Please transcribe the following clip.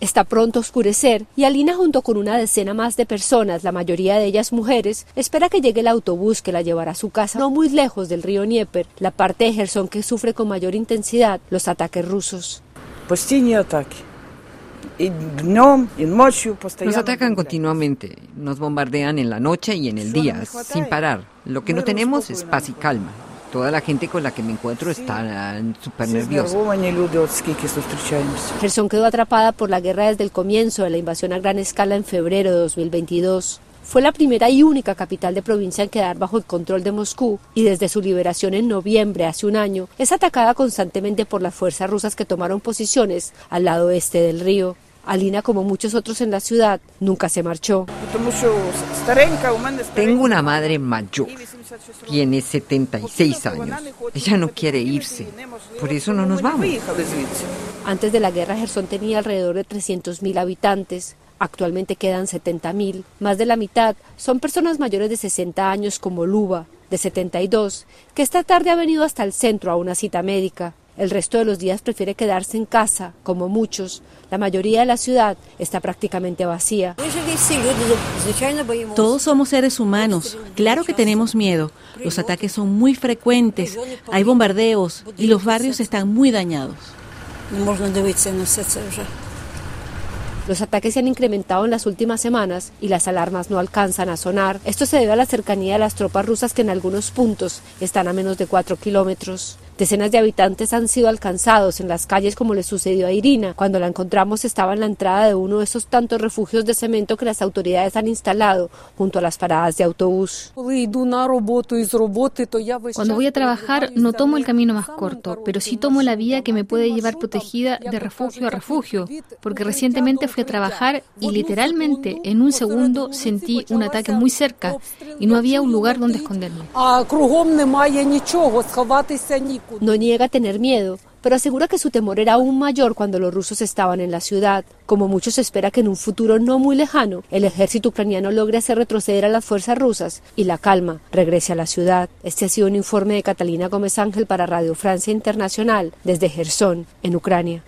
Está pronto a oscurecer y Alina junto con una decena más de personas, la mayoría de ellas mujeres, espera que llegue el autobús que la llevará a su casa no muy lejos del río Dnieper, la parte de Gerson que sufre con mayor intensidad los ataques rusos. Nos atacan continuamente, nos bombardean en la noche y en el día, sin parar. Lo que no tenemos es paz y calma. Toda la gente con la que me encuentro está súper nerviosa. Gerson quedó atrapada por la guerra desde el comienzo de la invasión a gran escala en febrero de 2022. Fue la primera y única capital de provincia en quedar bajo el control de Moscú y desde su liberación en noviembre hace un año es atacada constantemente por las fuerzas rusas que tomaron posiciones al lado este del río. Alina, como muchos otros en la ciudad, nunca se marchó. Tengo una madre mayor, tiene 76 años. Ella no quiere irse, por eso no nos vamos. Antes de la guerra, Gerson tenía alrededor de 300.000 habitantes. Actualmente quedan 70.000. Más de la mitad son personas mayores de 60 años como Luba, de 72, que esta tarde ha venido hasta el centro a una cita médica. El resto de los días prefiere quedarse en casa, como muchos. La mayoría de la ciudad está prácticamente vacía. Todos somos seres humanos. Claro que tenemos miedo. Los ataques son muy frecuentes, hay bombardeos y los barrios están muy dañados. Los ataques se han incrementado en las últimas semanas y las alarmas no alcanzan a sonar. Esto se debe a la cercanía de las tropas rusas que en algunos puntos están a menos de cuatro kilómetros. Decenas de habitantes han sido alcanzados en las calles como le sucedió a Irina. Cuando la encontramos estaba en la entrada de uno de esos tantos refugios de cemento que las autoridades han instalado junto a las paradas de autobús. Cuando voy a trabajar no tomo el camino más corto, pero sí tomo la vía que me puede llevar protegida de refugio a refugio, porque recientemente fui a trabajar y literalmente en un segundo sentí un ataque muy cerca y no había un lugar donde esconderme. No niega tener miedo, pero asegura que su temor era aún mayor cuando los rusos estaban en la ciudad. Como muchos espera que en un futuro no muy lejano el ejército ucraniano logre hacer retroceder a las fuerzas rusas y la calma regrese a la ciudad. Este ha sido un informe de Catalina Gómez Ángel para Radio Francia Internacional desde Gerson, en Ucrania.